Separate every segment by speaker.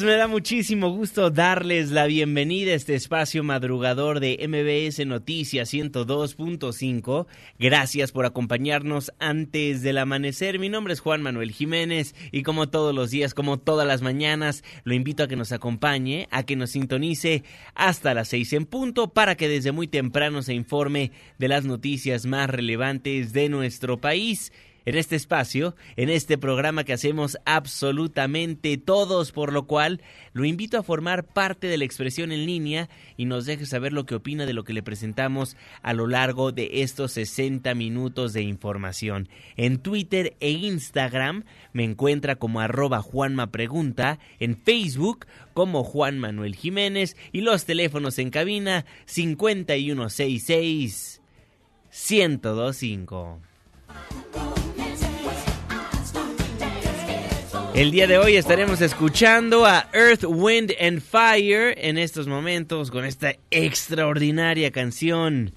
Speaker 1: Me da muchísimo gusto darles la bienvenida a este espacio madrugador de MBS Noticias 102.5. Gracias por acompañarnos antes del amanecer. Mi nombre es Juan Manuel Jiménez y como todos los días, como todas las mañanas, lo invito a que nos acompañe, a que nos sintonice hasta las seis en punto para que desde muy temprano se informe de las noticias más relevantes de nuestro país en este espacio, en este programa que hacemos absolutamente todos, por lo cual lo invito a formar parte de la expresión en línea y nos deje saber lo que opina de lo que le presentamos a lo largo de estos 60 minutos de información. En Twitter e Instagram me encuentra como arroba Juanma Pregunta, en Facebook como Juan Manuel Jiménez y los teléfonos en cabina 5166 1025. El día de hoy estaremos escuchando a Earth, Wind and Fire en estos momentos con esta extraordinaria canción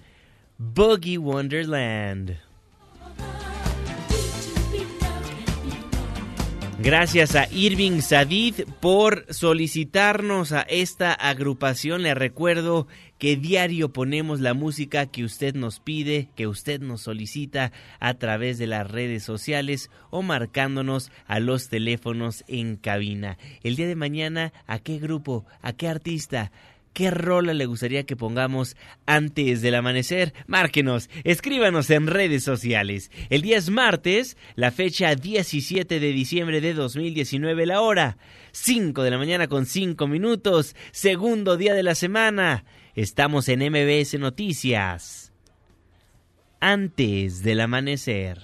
Speaker 1: Boogie Wonderland. Gracias a Irving Sadid por solicitarnos a esta agrupación. Le recuerdo que diario ponemos la música que usted nos pide, que usted nos solicita a través de las redes sociales o marcándonos a los teléfonos en cabina. El día de mañana, ¿a qué grupo? ¿A qué artista? ¿Qué rola le gustaría que pongamos antes del amanecer? Márquenos, escríbanos en redes sociales. El día es martes, la fecha 17 de diciembre de 2019, la hora 5 de la mañana con 5 minutos, segundo día de la semana. Estamos en MBS Noticias. Antes del amanecer.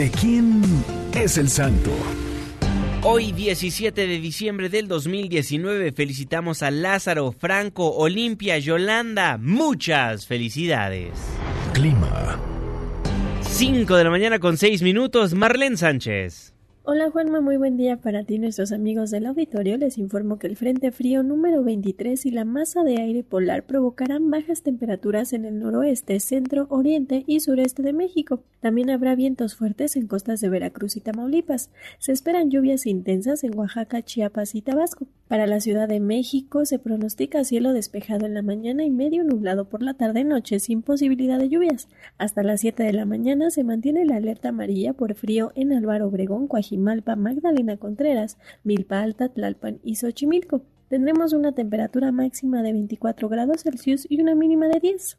Speaker 2: ¿De quién es el santo?
Speaker 1: Hoy 17 de diciembre del 2019 felicitamos a Lázaro, Franco, Olimpia, Yolanda. Muchas felicidades.
Speaker 2: Clima.
Speaker 1: 5 de la mañana con 6 minutos, Marlene Sánchez.
Speaker 3: Hola Juanma, muy buen día para ti nuestros amigos del auditorio. Les informo que el Frente Frío número 23 y la masa de aire polar provocarán bajas temperaturas en el noroeste, centro, oriente y sureste de México. También habrá vientos fuertes en costas de Veracruz y Tamaulipas. Se esperan lluvias intensas en Oaxaca, Chiapas y Tabasco. Para la Ciudad de México se pronostica cielo despejado en la mañana y medio nublado por la tarde-noche sin posibilidad de lluvias. Hasta las 7 de la mañana se mantiene la alerta amarilla por frío en Álvaro Obregón, Coajimalpa, Magdalena Contreras, Milpa Alta, Tlalpan y Xochimilco. Tendremos una temperatura máxima de 24 grados Celsius y una mínima de 10.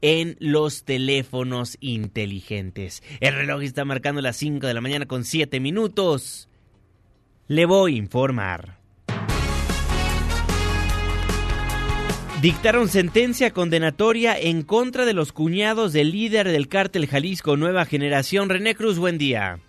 Speaker 1: en los teléfonos inteligentes. El reloj está marcando las 5 de la mañana con 7 minutos. Le voy a informar. Dictaron sentencia condenatoria en contra de los cuñados del líder del cártel Jalisco Nueva Generación, René Cruz. Buen día.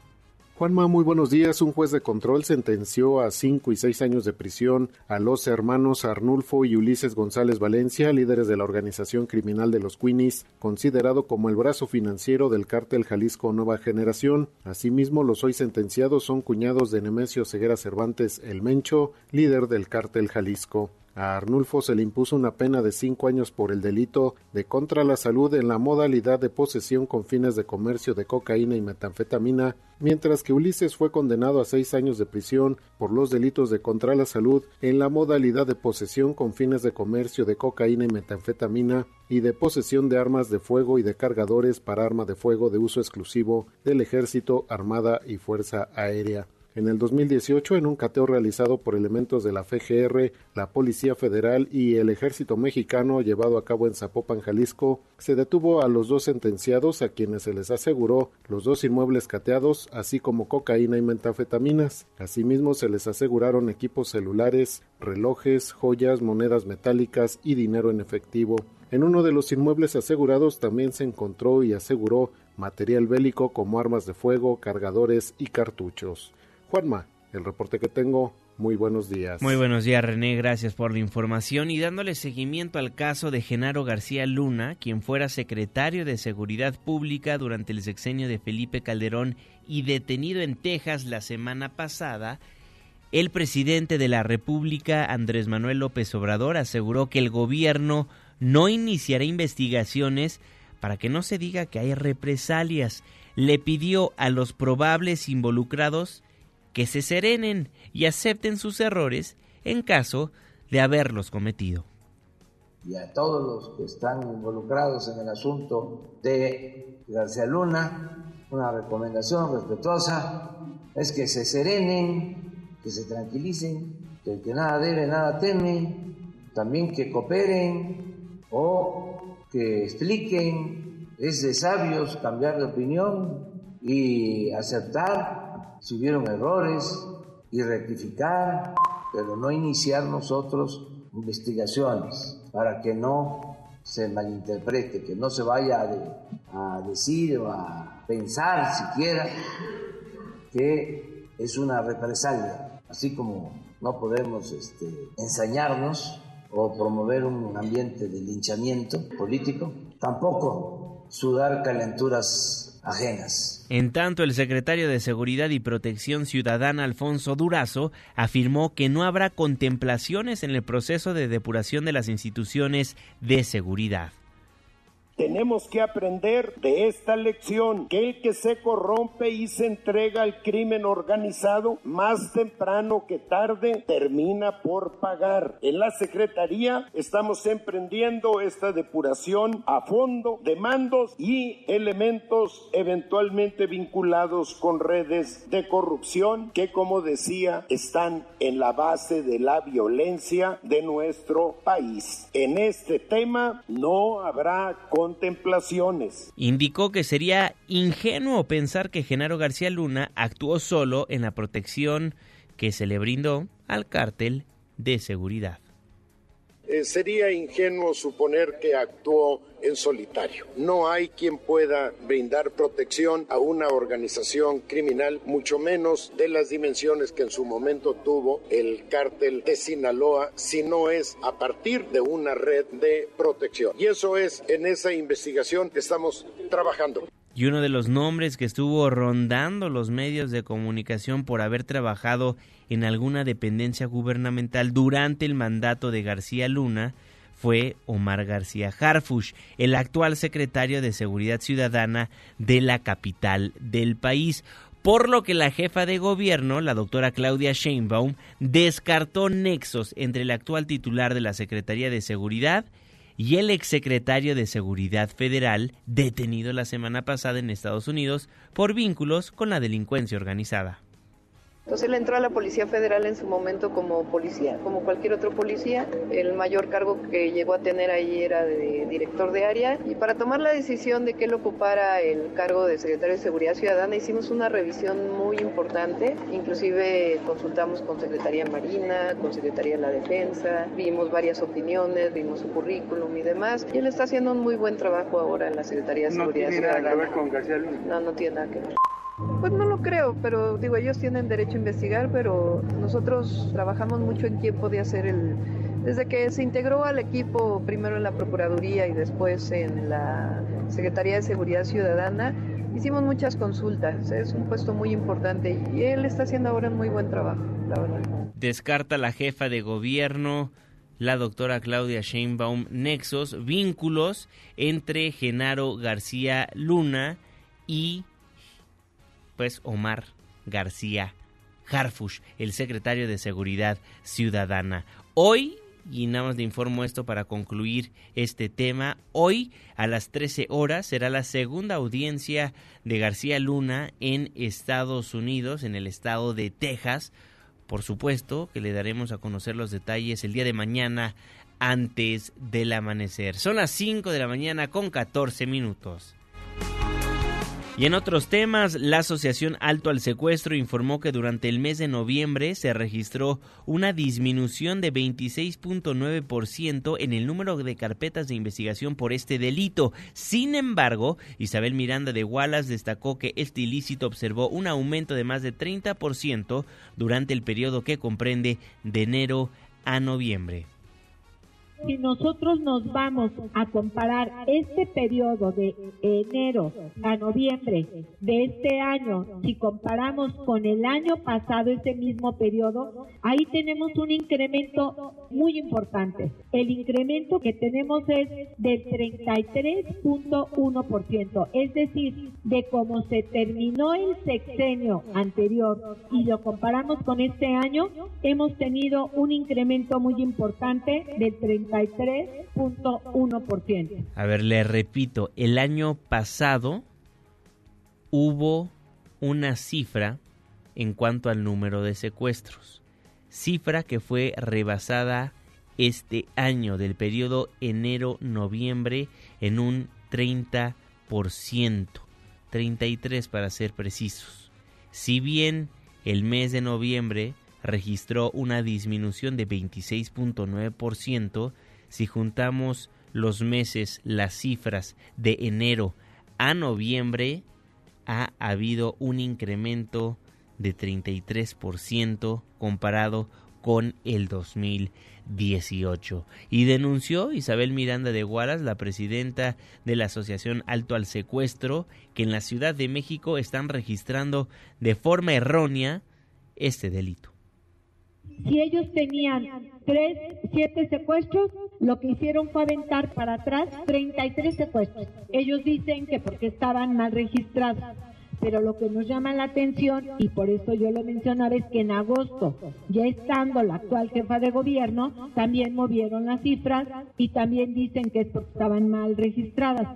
Speaker 4: Juanma, muy buenos días. Un juez de control sentenció a cinco y seis años de prisión a los hermanos Arnulfo y Ulises González Valencia, líderes de la organización criminal de los Queenies, considerado como el brazo financiero del cártel Jalisco Nueva Generación. Asimismo, los hoy sentenciados son cuñados de Nemesio Ceguera Cervantes El Mencho, líder del cártel Jalisco. A Arnulfo se le impuso una pena de cinco años por el delito de contra la salud en la modalidad de posesión con fines de comercio de cocaína y metanfetamina, mientras que Ulises fue condenado a seis años de prisión por los delitos de contra la salud en la modalidad de posesión con fines de comercio de cocaína y metanfetamina y de posesión de armas de fuego y de cargadores para arma de fuego de uso exclusivo del Ejército, Armada y Fuerza Aérea. En el 2018, en un cateo realizado por elementos de la FGR, la Policía Federal y el Ejército Mexicano llevado a cabo en Zapopan, Jalisco, se detuvo a los dos sentenciados a quienes se les aseguró los dos inmuebles cateados, así como cocaína y metafetaminas. Asimismo, se les aseguraron equipos celulares, relojes, joyas, monedas metálicas y dinero en efectivo. En uno de los inmuebles asegurados también se encontró y aseguró material bélico como armas de fuego, cargadores y cartuchos. Juanma, el reporte que tengo. Muy buenos días.
Speaker 1: Muy buenos días, René. Gracias por la información y dándole seguimiento al caso de Genaro García Luna, quien fuera secretario de Seguridad Pública durante el sexenio de Felipe Calderón y detenido en Texas la semana pasada. El presidente de la República, Andrés Manuel López Obrador, aseguró que el gobierno no iniciará investigaciones para que no se diga que hay represalias. Le pidió a los probables involucrados que se serenen y acepten sus errores en caso de haberlos cometido.
Speaker 5: Y a todos los que están involucrados en el asunto de García Luna, una recomendación respetuosa es que se serenen, que se tranquilicen, que el que nada debe, nada teme, también que cooperen o que expliquen, es de sabios cambiar de opinión y aceptar si hubieron errores y rectificar, pero no iniciar nosotros investigaciones para que no se malinterprete, que no se vaya a, decir o a pensar siquiera que es una represalia, así como no podemos este, ensañarnos o promover un ambiente de linchamiento político, tampoco sudar calenturas ajenas.
Speaker 1: En tanto, el secretario de Seguridad y Protección Ciudadana, Alfonso Durazo, afirmó que no habrá contemplaciones en el proceso de depuración de las instituciones de seguridad.
Speaker 6: Tenemos que aprender de esta lección que el que se corrompe y se entrega al crimen organizado, más temprano que tarde, termina por pagar. En la Secretaría estamos emprendiendo esta depuración a fondo de mandos y elementos eventualmente vinculados con redes de corrupción que, como decía, están en la base de la violencia de nuestro país. En este tema no habrá contemplaciones.
Speaker 1: Indicó que sería ingenuo pensar que Genaro García Luna actuó solo en la protección que se le brindó al cártel de seguridad.
Speaker 6: Eh, sería ingenuo suponer que actuó en solitario. No hay quien pueda brindar protección a una organización criminal, mucho menos de las dimensiones que en su momento tuvo el cártel de Sinaloa, si no es a partir de una red de protección. Y eso es en esa investigación que estamos trabajando
Speaker 1: y uno de los nombres que estuvo rondando los medios de comunicación por haber trabajado en alguna dependencia gubernamental durante el mandato de García Luna fue Omar García Harfush, el actual secretario de Seguridad Ciudadana de la capital del país. Por lo que la jefa de gobierno, la doctora Claudia Sheinbaum, descartó nexos entre el actual titular de la Secretaría de Seguridad y el exsecretario de Seguridad Federal, detenido la semana pasada en Estados Unidos por vínculos con la delincuencia organizada.
Speaker 7: Entonces él entró a la Policía Federal en su momento como policía, como cualquier otro policía. El mayor cargo que llegó a tener ahí era de director de área. Y para tomar la decisión de que él ocupara el cargo de secretario de Seguridad Ciudadana, hicimos una revisión muy importante. Inclusive consultamos con Secretaría Marina, con Secretaría de la Defensa, vimos varias opiniones, vimos su currículum y demás. Y él está haciendo un muy buen trabajo ahora en la Secretaría de Seguridad Ciudadana.
Speaker 6: ¿No tiene nada que ver con García Luna?
Speaker 7: No, no tiene nada que ver. Pues no lo creo, pero digo, ellos tienen derecho a investigar, pero nosotros trabajamos mucho en quién podía ser el... Desde que se integró al equipo, primero en la Procuraduría y después en la Secretaría de Seguridad Ciudadana, hicimos muchas consultas. Es un puesto muy importante y él está haciendo ahora un muy buen trabajo, la verdad.
Speaker 1: Descarta la jefa de gobierno la doctora Claudia Sheinbaum nexos, vínculos entre Genaro García Luna y pues Omar García Harfush, el secretario de Seguridad Ciudadana. Hoy, y nada más le informo esto para concluir este tema, hoy a las 13 horas será la segunda audiencia de García Luna en Estados Unidos, en el estado de Texas. Por supuesto que le daremos a conocer los detalles el día de mañana antes del amanecer. Son las 5 de la mañana con 14 minutos. Y en otros temas, la Asociación Alto al Secuestro informó que durante el mes de noviembre se registró una disminución de 26.9% en el número de carpetas de investigación por este delito. Sin embargo, Isabel Miranda de Wallace destacó que este ilícito observó un aumento de más de 30% durante el periodo que comprende de enero a noviembre.
Speaker 8: Si nosotros nos vamos a comparar este periodo de enero a noviembre de este año, si comparamos con el año pasado, ese mismo periodo, ahí tenemos un incremento muy importante. El incremento que tenemos es del 33.1%, es decir, de cómo se terminó el sexenio anterior y lo comparamos con este año, hemos tenido un incremento muy importante del 30 33.1%.
Speaker 1: A ver, le repito, el año pasado hubo una cifra en cuanto al número de secuestros, cifra que fue rebasada este año del periodo enero-noviembre en un 30%, 33 para ser precisos. Si bien el mes de noviembre registró una disminución de 26.9%. Si juntamos los meses, las cifras de enero a noviembre, ha habido un incremento de 33% comparado con el 2018. Y denunció Isabel Miranda de Guaras, la presidenta de la Asociación Alto al Secuestro, que en la Ciudad de México están registrando de forma errónea este delito.
Speaker 8: Si ellos tenían tres, siete secuestros, lo que hicieron fue aventar para atrás 33 secuestros. Ellos dicen que porque estaban mal registrados. Pero lo que nos llama la atención, y por eso yo lo mencionaba, es que en agosto, ya estando la actual jefa de gobierno, también movieron las cifras y también dicen que es porque estaban mal registradas.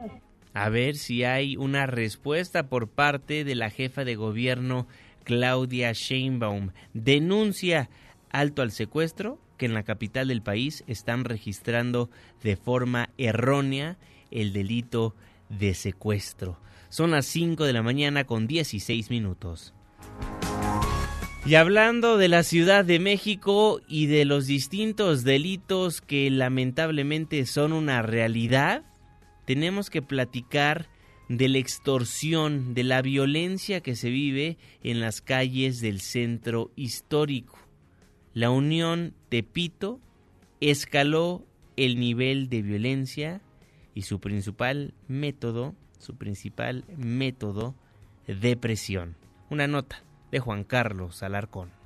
Speaker 1: A ver si hay una respuesta por parte de la jefa de gobierno Claudia Sheinbaum. Denuncia alto al secuestro que en la capital del país están registrando de forma errónea el delito de secuestro. Son las 5 de la mañana con 16 minutos. Y hablando de la Ciudad de México y de los distintos delitos que lamentablemente son una realidad, tenemos que platicar de la extorsión, de la violencia que se vive en las calles del centro histórico la Unión Tepito escaló el nivel de violencia y su principal método, su principal método de presión. Una nota de Juan Carlos Alarcón.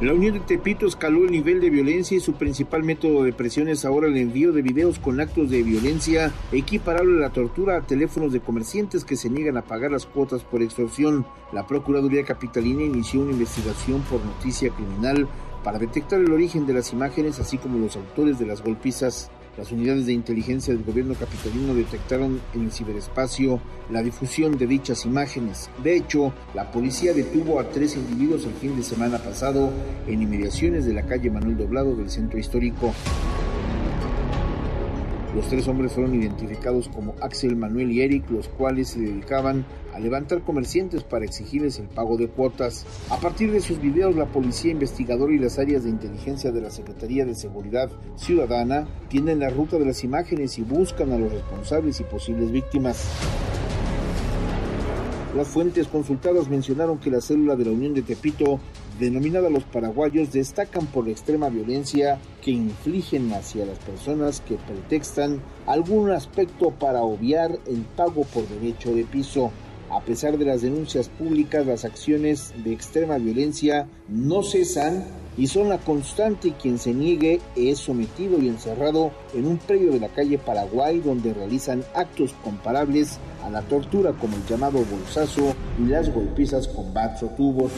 Speaker 9: La Unión de Tepito escaló el nivel de violencia y su principal método de presión es ahora el envío de videos con actos de violencia equiparable a la tortura a teléfonos de comerciantes que se niegan a pagar las cuotas por extorsión. La Procuraduría Capitalina inició una investigación por noticia criminal para detectar el origen de las imágenes así como los autores de las golpizas. Las unidades de inteligencia del gobierno capitalino detectaron en el ciberespacio la difusión de dichas imágenes. De hecho, la policía detuvo a tres individuos el fin de semana pasado en inmediaciones de la calle Manuel Doblado del centro histórico. Los tres hombres fueron identificados como Axel, Manuel y Eric, los cuales se dedicaban a levantar comerciantes para exigirles el pago de cuotas. A partir de sus videos, la policía investigadora y las áreas de inteligencia de la Secretaría de Seguridad Ciudadana tienen la ruta de las imágenes y buscan a los responsables y posibles víctimas. Las fuentes consultadas mencionaron que la célula de la Unión de Tepito denominada Los Paraguayos, destacan por la extrema violencia que infligen hacia las personas que pretextan algún aspecto para obviar el pago por derecho de piso. A pesar de las denuncias públicas, las acciones de extrema violencia no cesan y son la constante y quien se niegue es sometido y encerrado en un predio de la calle Paraguay donde realizan actos comparables a la tortura como el llamado bolsazo y las golpizas con bats o tubos.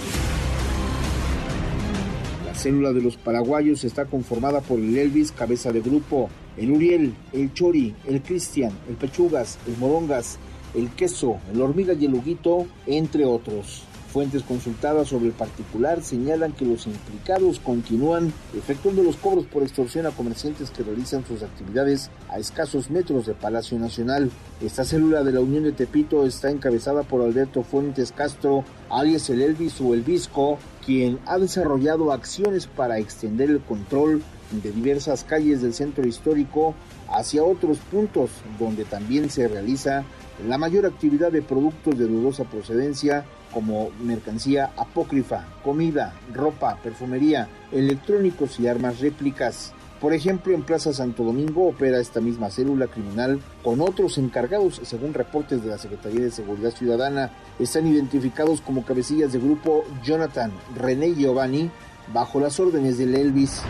Speaker 9: La célula de los paraguayos está conformada por el Elvis, cabeza de grupo, el Uriel, el Chori, el Cristian, el Pechugas, el Morongas, el Queso, el Hormiga y el Huguito, entre otros. Fuentes consultadas sobre el particular señalan que los implicados continúan efectuando los cobros por extorsión a comerciantes que realizan sus actividades a escasos metros de Palacio Nacional. Esta célula de la Unión de Tepito está encabezada por Alberto Fuentes Castro, alias el Elvis o el Visco, quien ha desarrollado acciones para extender el control de diversas calles del centro histórico hacia otros puntos donde también se realiza la mayor actividad de productos de dudosa procedencia como mercancía apócrifa, comida, ropa, perfumería, electrónicos y armas réplicas. Por ejemplo, en Plaza Santo Domingo opera esta misma célula criminal con otros encargados, según reportes de la Secretaría de Seguridad Ciudadana. Están identificados como cabecillas de grupo Jonathan René Giovanni bajo las órdenes del Elvis.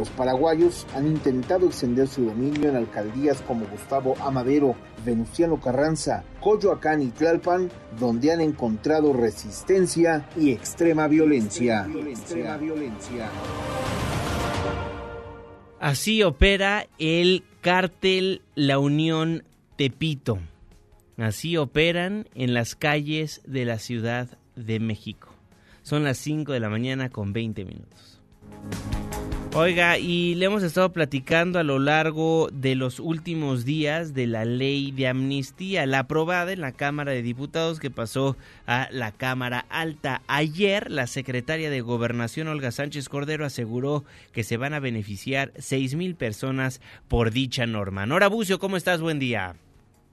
Speaker 9: Los paraguayos han intentado extender su dominio en alcaldías como Gustavo Amadero, Venustiano Carranza, Coyoacán y Tlalpan, donde han encontrado resistencia y extrema violencia.
Speaker 1: Así opera el cártel La Unión Tepito. Así operan en las calles de la Ciudad de México. Son las 5 de la mañana con 20 minutos. Oiga, y le hemos estado platicando a lo largo de los últimos días de la ley de amnistía, la aprobada en la Cámara de Diputados que pasó a la Cámara Alta. Ayer la secretaria de Gobernación, Olga Sánchez Cordero, aseguró que se van a beneficiar seis mil personas por dicha norma. Nora Bucio, ¿cómo estás? Buen día.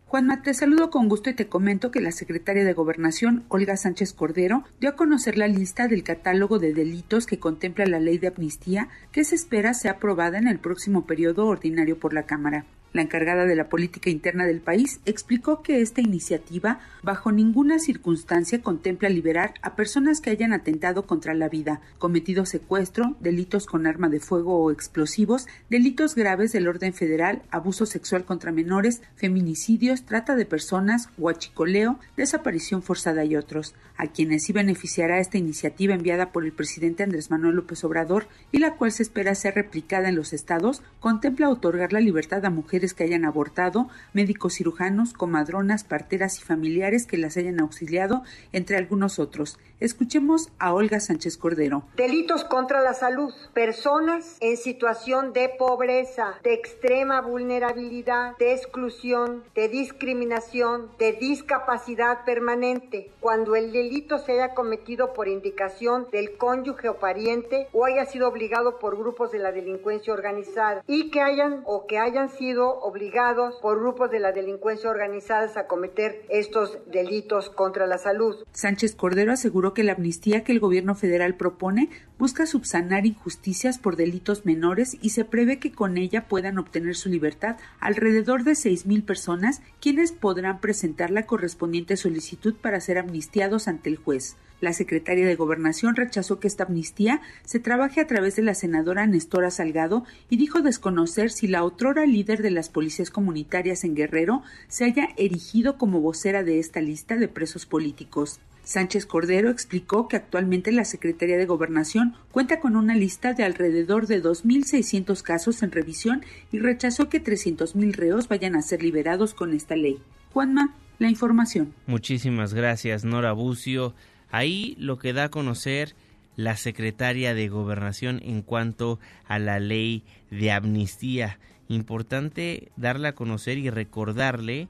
Speaker 10: Juanma, te saludo con gusto y te comento que la secretaria de Gobernación, Olga Sánchez Cordero, dio a conocer la lista del catálogo de delitos que contempla la ley de amnistía que se espera sea aprobada en el próximo periodo ordinario por la Cámara. La encargada de la política interna del país explicó que esta iniciativa bajo ninguna circunstancia contempla liberar a personas que hayan atentado contra la vida, cometido secuestro, delitos con arma de fuego o explosivos, delitos graves del orden federal, abuso sexual contra menores, feminicidios, trata de personas, huachicoleo, desaparición forzada y otros, a quienes sí beneficiará esta iniciativa enviada por el presidente Andrés Manuel López Obrador y la cual se espera ser replicada en los estados, contempla otorgar la libertad a mujeres que hayan abortado, médicos cirujanos, comadronas, parteras y familiares que las hayan auxiliado, entre algunos otros. Escuchemos a Olga Sánchez Cordero.
Speaker 11: Delitos contra la salud. Personas en situación de pobreza, de extrema vulnerabilidad, de exclusión, de discriminación, de discapacidad permanente. Cuando el delito se haya cometido por indicación del cónyuge o pariente o haya sido obligado por grupos de la delincuencia organizada y que hayan o que hayan sido obligados por grupos de la delincuencia organizada a cometer estos delitos contra la salud.
Speaker 10: Sánchez Cordero aseguró que la amnistía que el gobierno federal propone busca subsanar injusticias por delitos menores y se prevé que con ella puedan obtener su libertad alrededor de seis mil personas, quienes podrán presentar la correspondiente solicitud para ser amnistiados ante el juez. La secretaria de Gobernación rechazó que esta amnistía se trabaje a través de la senadora Nestora Salgado y dijo desconocer si la otrora líder de las policías comunitarias en Guerrero se haya erigido como vocera de esta lista de presos políticos. Sánchez Cordero explicó que actualmente la Secretaría de Gobernación cuenta con una lista de alrededor de 2.600 casos en revisión y rechazó que 300.000 reos vayan a ser liberados con esta ley. Juanma, la información.
Speaker 1: Muchísimas gracias, Nora Bucio. Ahí lo que da a conocer la secretaria de Gobernación en cuanto a la ley de amnistía. Importante darle a conocer y recordarle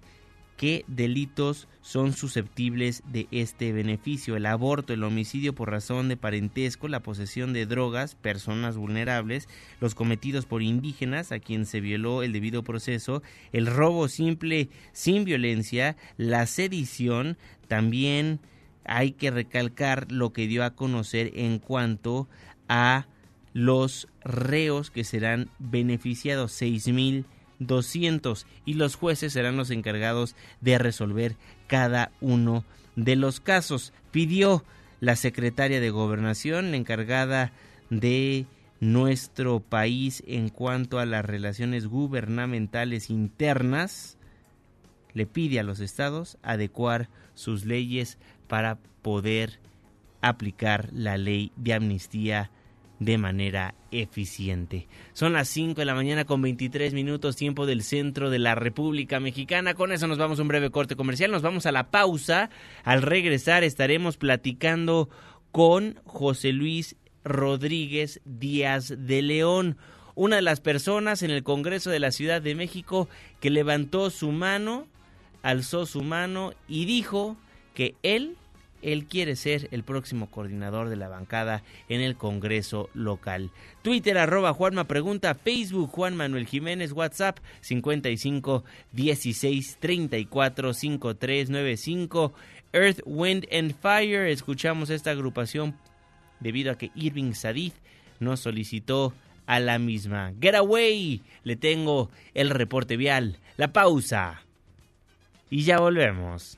Speaker 1: qué delitos son susceptibles de este beneficio. El aborto, el homicidio por razón de parentesco, la posesión de drogas, personas vulnerables, los cometidos por indígenas a quien se violó el debido proceso, el robo simple sin violencia, la sedición, también hay que recalcar lo que dio a conocer en cuanto a los reos que serán beneficiados, 6.200, y los jueces serán los encargados de resolver cada uno de los casos. Pidió la secretaria de Gobernación, encargada de nuestro país en cuanto a las relaciones gubernamentales internas, le pide a los estados adecuar sus leyes para poder aplicar la ley de amnistía de manera eficiente. Son las 5 de la mañana con 23 minutos tiempo del centro de la República Mexicana. Con eso nos vamos a un breve corte comercial, nos vamos a la pausa. Al regresar estaremos platicando con José Luis Rodríguez Díaz de León, una de las personas en el Congreso de la Ciudad de México que levantó su mano, alzó su mano y dijo que él él quiere ser el próximo coordinador de la bancada en el Congreso local. Twitter arroba Juanma Pregunta, Facebook Juan Manuel Jiménez, WhatsApp 55 16 34 53 95, Earth, Wind and Fire. Escuchamos esta agrupación debido a que Irving Sadid nos solicitó a la misma. Get away, le tengo el reporte vial, la pausa. Y ya volvemos.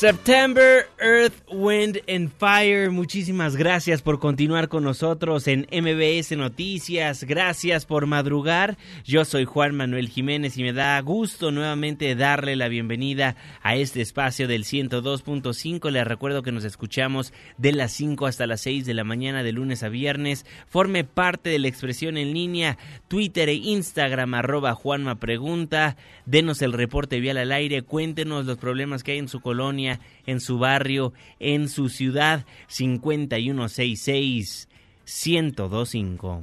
Speaker 2: September, Earth, Wind and Fire. Muchísimas gracias por continuar con nosotros en MBS Noticias. Gracias por madrugar. Yo soy Juan Manuel Jiménez y me da gusto nuevamente darle la bienvenida a este espacio del 102.5. Les recuerdo que nos escuchamos de las 5 hasta las 6 de la mañana de lunes a viernes. Forme parte de la expresión en línea Twitter e Instagram arroba Juanma Pregunta. Denos el reporte vial al aire. Cuéntenos los problemas que hay en su colonia en su barrio, en su ciudad 5166 1025.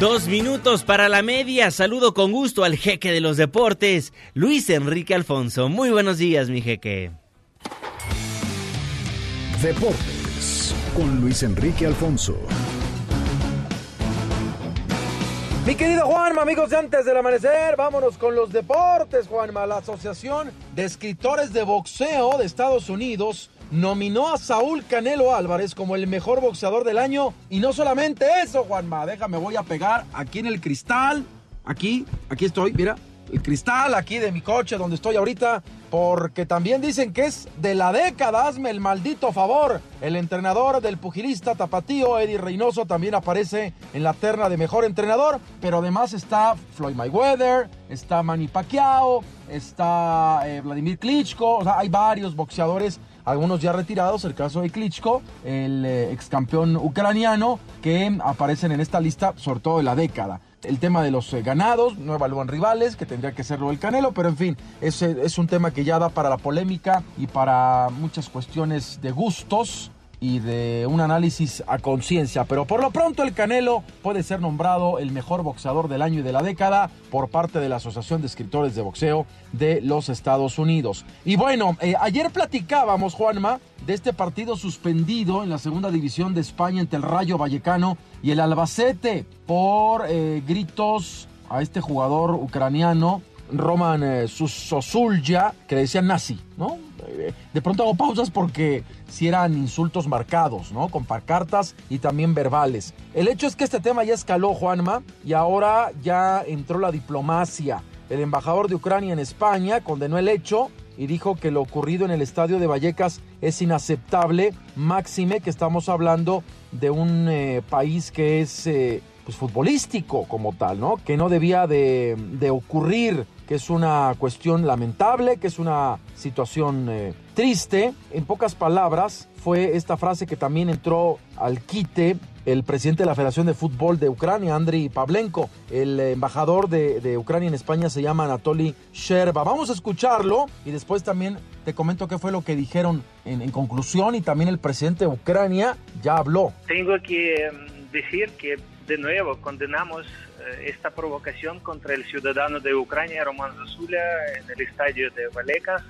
Speaker 2: Dos minutos para la media. Saludo con gusto al jeque de los deportes, Luis Enrique Alfonso. Muy buenos días, mi jeque. Deportes con Luis Enrique Alfonso.
Speaker 12: Mi querido Juanma, amigos antes del amanecer, vámonos con los deportes, Juanma. La Asociación de Escritores de Boxeo de Estados Unidos nominó a Saúl Canelo Álvarez como el mejor boxeador del año. Y no solamente eso, Juanma, déjame, voy a pegar aquí en el cristal. Aquí, aquí estoy, mira, el cristal aquí de mi coche donde estoy ahorita, porque también dicen que es de la década, hazme el maldito favor. El entrenador del pugilista tapatío, Eddie Reynoso, también aparece en la terna de mejor entrenador, pero además está Floyd Mayweather, está Manny Pacquiao, está eh, Vladimir Klitschko, o sea, hay varios boxeadores algunos ya retirados, el caso de Klitschko, el eh, ex campeón ucraniano, que aparecen en esta lista, sobre todo de la década el tema de los eh, ganados, no evalúan rivales, que tendría que serlo el Canelo, pero en fin, ese es un tema que ya da para la polémica y para muchas cuestiones de gustos y de un análisis a conciencia. Pero por lo pronto el Canelo puede ser nombrado el mejor boxeador del año y de la década por parte de la Asociación de Escritores de Boxeo de los Estados Unidos. Y bueno, eh, ayer platicábamos, Juanma, de este partido suspendido en la segunda división de España entre el Rayo Vallecano y el Albacete por eh, gritos a este jugador ucraniano, Roman eh, que le decían nazi, ¿no? Eh, de pronto hago pausas porque si eran insultos marcados, ¿no? Con pancartas y también verbales. El hecho es que este tema ya escaló, Juanma, y ahora ya entró la diplomacia el embajador de Ucrania en España condenó el hecho y dijo que lo ocurrido en el estadio de Vallecas es inaceptable, máxime que estamos hablando de un eh, país que es eh, pues, futbolístico como tal, ¿no? Que no debía de, de ocurrir que es una cuestión lamentable, que es una situación eh, triste. En pocas palabras, fue esta frase que también entró al quite el presidente de la Federación de Fútbol de Ucrania, Andriy Pavlenko. El embajador de, Ucrania en España se llama Anatoly Sherba. Vamos a escucharlo y después también te comento qué fue lo que dijeron en, conclusión y también el presidente de Ucrania ya habló.
Speaker 13: Tengo que em, decir que de nuevo condenamos esta provocación contra el ciudadano de Ucrania, Roman Zasula, en el estadio de Vallecas,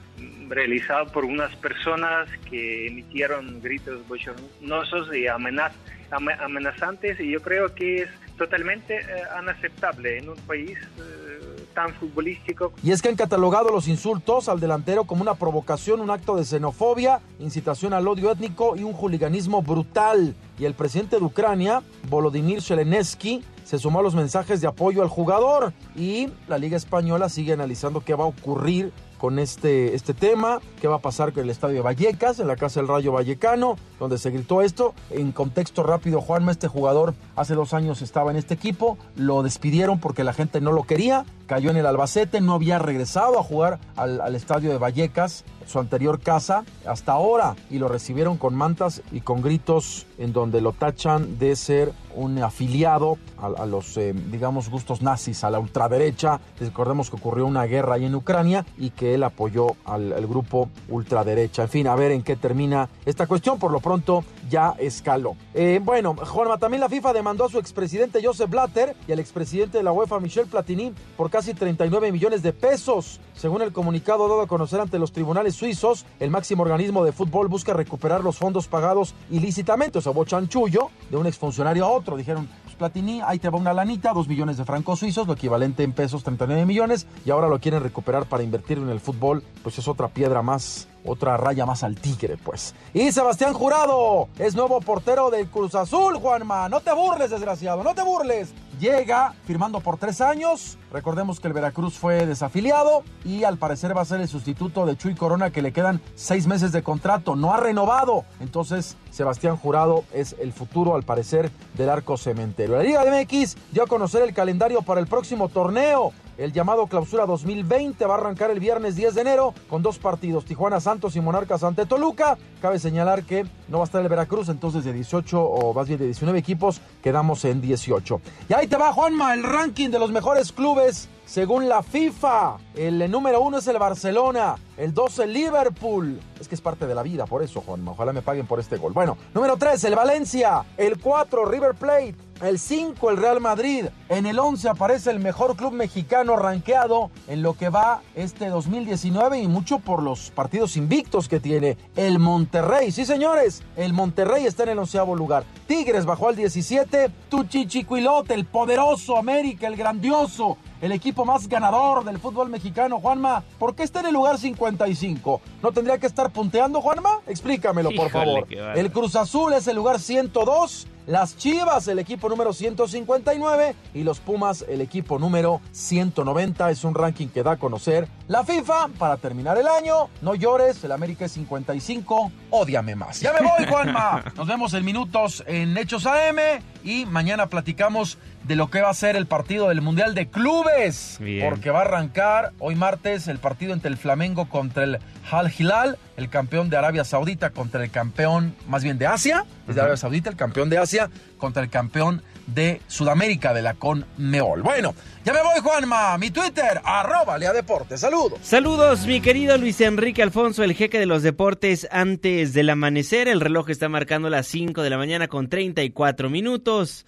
Speaker 13: realizado por unas personas que emitieron gritos bochornosos y amenazantes, y yo creo que es totalmente eh, inaceptable en un país eh, tan futbolístico.
Speaker 12: Y es que han catalogado los insultos al delantero como una provocación, un acto de xenofobia, incitación al odio étnico y un juliganismo brutal. Y el presidente de Ucrania, Volodymyr Zelensky, se sumó a los mensajes de apoyo al jugador y la Liga Española sigue analizando qué va a ocurrir con este, este tema, qué va a pasar con el estadio Vallecas, en la casa del Rayo Vallecano, donde se gritó esto. En contexto rápido, Juanma, este jugador hace dos años estaba en este equipo, lo despidieron porque la gente no lo quería, cayó en el Albacete, no había regresado a jugar al, estadio de Vallecas, su anterior casa, hasta ahora, y lo recibieron con mantas y con gritos en donde lo tachan de ser un afiliado a, los, eh, digamos, gustos nazis, a la ultraderecha. Recordemos que ocurrió una guerra ahí en Ucrania y que él apoyó al, grupo ultraderecha. En fin, a ver en qué termina esta cuestión. Por lo pronto ya escaló. Eh, bueno, Juanma, también la FIFA demandó a su expresidente Joseph Blatter y al expresidente de la UEFA Michel Platini por casi 39 millones de pesos. Según el comunicado dado a conocer ante los tribunales suizos, el máximo organismo de fútbol busca recuperar los fondos pagados ilícitamente, o sea, bochanchullo, de un exfuncionario a otro. Dijeron, pues Platini, ahí te va una lanita, dos millones de francos suizos, lo equivalente en pesos, 39 millones, y ahora lo quieren recuperar para invertir en el fútbol, pues es otra piedra más otra raya más al tigre, pues. Y Sebastián Jurado es nuevo portero del Cruz Azul, Juanma. No te burles, desgraciado, no te burles. Llega firmando por tres años. Recordemos que el Veracruz fue desafiliado y al parecer va a ser el sustituto de Chuy Corona que le quedan seis meses de contrato. No ha renovado. Entonces, Sebastián Jurado es el futuro, al parecer, del arco cementero. La Liga de MX dio a conocer el calendario para el próximo torneo. El llamado Clausura 2020 va a arrancar el viernes 10 de enero con dos partidos, Tijuana Santos y Monarcas ante Toluca. Cabe señalar que no va a estar el Veracruz, entonces de 18 o más bien de 19 equipos quedamos en 18. Y ahí te va Juanma, el ranking de los mejores clubes según la FIFA, el número uno es el Barcelona, el 2 el Liverpool. Es que es parte de la vida, por eso, Juanma. Ojalá me paguen por este gol. Bueno, número 3, el Valencia. El 4, River Plate. El 5, el Real Madrid. En el 11 aparece el mejor club mexicano rankeado en lo que va este 2019 y mucho por los partidos invictos que tiene el Monterrey. Sí, señores, el Monterrey está en el onceavo lugar. Tigres bajó al 17. Tuchichicuilote, el poderoso América, el grandioso el equipo más ganador del fútbol mexicano, Juanma. ¿Por qué está en el lugar 55? ¿No tendría que estar punteando, Juanma? Explícamelo, por favor. El Cruz Azul es el lugar 102 las Chivas, el equipo número 159 y los Pumas, el equipo número 190. Es un ranking que da a conocer la FIFA para terminar el año. No llores, el América es 55, ódiame más. Ya me voy, Juanma. Nos vemos en minutos en Hechos AM y mañana platicamos de lo que va a ser el partido del Mundial de Clubes. Porque va a arrancar hoy martes el partido entre el Flamengo contra el Al Hilal, el campeón de Arabia Saudita contra el campeón, más bien de Asia, es de Arabia Saudita, el campeón de Asia contra el campeón de Sudamérica de la CONMEOL. Bueno, ya me voy, Juanma. Mi Twitter, arroba Lea Deportes. Saludos.
Speaker 2: Saludos, mi querido Luis Enrique Alfonso, el jeque de los deportes antes del amanecer. El reloj está marcando las 5 de la mañana con 34 minutos.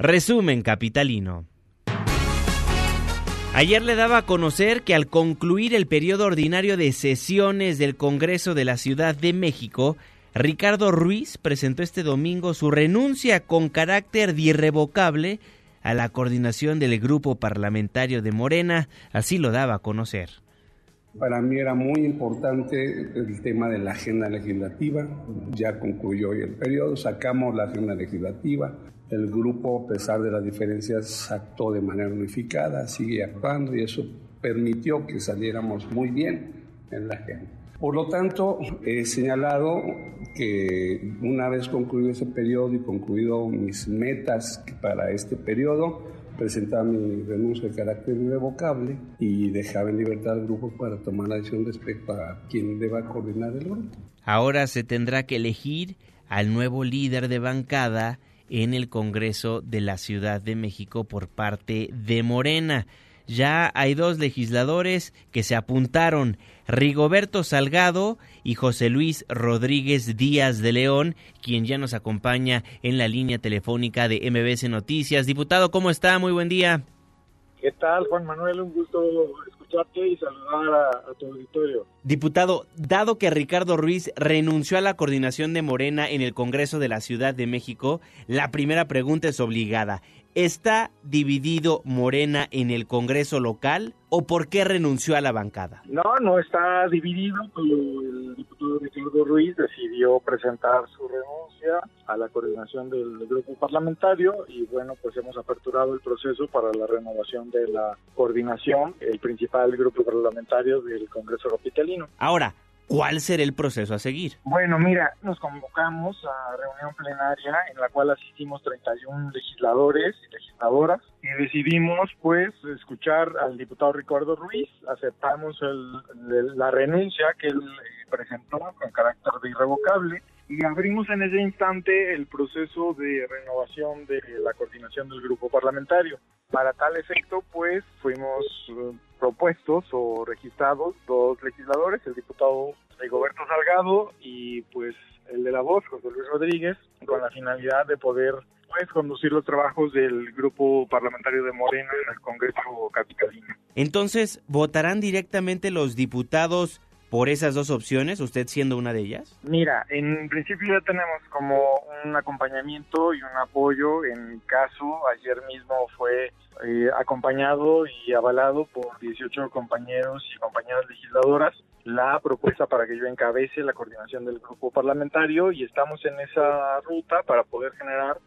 Speaker 2: Resumen capitalino. Ayer le daba a conocer que al concluir el periodo ordinario de sesiones del Congreso de la Ciudad de México, Ricardo Ruiz presentó este domingo su renuncia con carácter irrevocable a la coordinación del grupo parlamentario de Morena, así lo daba a conocer.
Speaker 14: Para mí era muy importante el tema de la agenda legislativa, ya concluyó hoy el periodo, sacamos la agenda legislativa, el grupo, a pesar de las diferencias, actuó de manera unificada, sigue actuando y eso permitió que saliéramos muy bien en la agenda. Por lo tanto, he señalado que una vez concluido ese periodo y concluido mis metas para este periodo, presentaba mi renuncia de carácter irrevocable y dejaba en libertad al grupo para tomar la decisión respecto a quién deba coordinar el grupo.
Speaker 1: Ahora se tendrá que elegir al nuevo líder de bancada en el Congreso de la Ciudad de México por parte de Morena ya hay dos legisladores que se apuntaron, Rigoberto Salgado y José Luis Rodríguez Díaz de León, quien ya nos acompaña en la línea telefónica de MBS Noticias. Diputado, ¿cómo está? Muy buen día.
Speaker 15: ¿Qué tal, Juan Manuel? Un gusto escucharte y saludar a, tu auditorio.
Speaker 1: Diputado, dado que Ricardo Ruiz renunció a la coordinación de Morena en el Congreso de la Ciudad de México, la primera pregunta es obligada. ¿Está dividido Morena en el Congreso local o por qué renunció a la bancada?
Speaker 15: No, no está dividido. El diputado Ricardo Ruiz decidió presentar su renuncia a la coordinación del grupo parlamentario y bueno, pues hemos aperturado el proceso para la renovación de la coordinación, el principal grupo parlamentario del Congreso capitalino.
Speaker 1: Ahora, ¿Cuál será el proceso a seguir?
Speaker 15: Bueno, mira, nos convocamos a reunión plenaria en la cual asistimos 31 legisladores y legisladoras y decidimos pues escuchar al diputado Ricardo Ruiz, aceptamos el, la renuncia que él presentó con carácter de irrevocable y abrimos en ese instante el proceso de renovación de la coordinación del grupo parlamentario. Para tal efecto, pues fuimos eh, propuestos o registrados dos legisladores, el diputado Rigoberto Salgado y pues el de la voz, José Luis Rodríguez, con la finalidad de poder pues conducir los trabajos del grupo parlamentario de Morena en el Congreso Capitalino.
Speaker 1: Entonces, ¿votarán directamente los diputados por esas dos opciones, usted siendo una de ellas?
Speaker 15: Mira, en principio ya tenemos como un acompañamiento y un apoyo. En mi caso, ayer mismo fue eh, acompañado y avalado por 18 compañeros y compañeras legisladoras la propuesta para que yo encabece la coordinación del grupo parlamentario y estamos en esa ruta para poder generar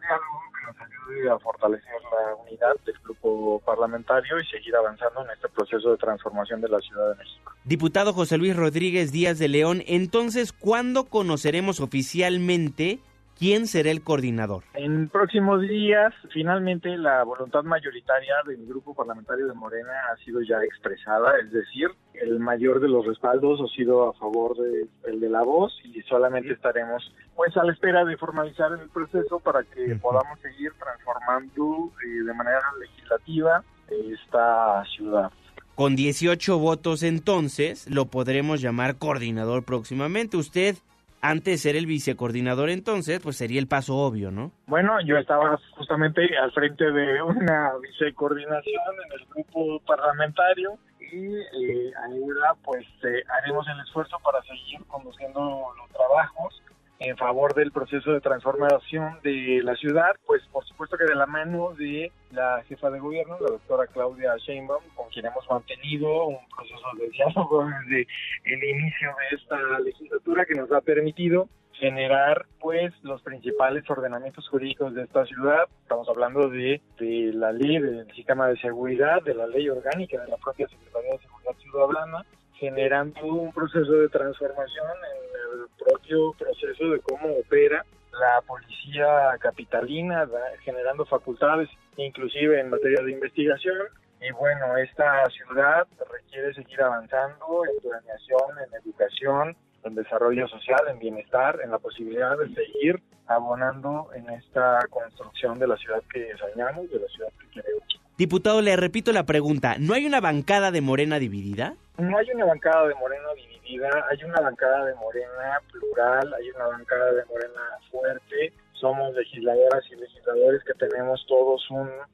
Speaker 15: diálogo que nos ayude a fortalecer la unidad del grupo parlamentario y seguir avanzando en este proceso de transformación de la Ciudad de México.
Speaker 1: Diputado José Luis Rodríguez Díaz de León, entonces, ¿cuándo conoceremos oficialmente ¿Quién será el coordinador?
Speaker 15: En próximos días, finalmente la voluntad mayoritaria del grupo parlamentario de Morena ha sido ya expresada, es decir, el mayor de los respaldos ha sido a favor de, el de la voz y solamente estaremos pues a la espera de formalizar el proceso para que podamos seguir transformando eh, de manera legislativa esta ciudad.
Speaker 1: Con 18 votos entonces lo podremos llamar coordinador próximamente. ¿Usted antes de ser el vicecoordinador entonces, pues sería el paso obvio, ¿no?
Speaker 15: Bueno, yo estaba justamente al frente de una vicecoordinación en el grupo parlamentario y eh, ahora pues eh, haremos el esfuerzo para seguir conduciendo los trabajos en favor del proceso de transformación de la ciudad, pues por supuesto que de la mano de la jefa de gobierno, la doctora Claudia Sheinbaum, con quien hemos mantenido un proceso de diálogo desde el inicio de esta legislatura que nos ha permitido generar pues los principales ordenamientos jurídicos de esta ciudad. Estamos hablando de, de la ley del sistema de seguridad, de la ley orgánica de la propia Secretaría de Seguridad Ciudadana, generando un proceso de transformación el propio proceso de cómo opera la policía capitalina, generando facultades inclusive en materia de investigación. Y bueno, esta ciudad requiere seguir avanzando en planeación, en educación, en desarrollo social, en bienestar, en la posibilidad de seguir abonando en esta construcción de la ciudad que soñamos, de la ciudad que queremos.
Speaker 1: Diputado, le repito la pregunta, ¿no hay una bancada de Morena dividida?
Speaker 15: No hay una bancada de Morena dividida, hay una bancada de Morena plural, hay una bancada de Morena fuerte, somos legisladoras y legisladores que tenemos todos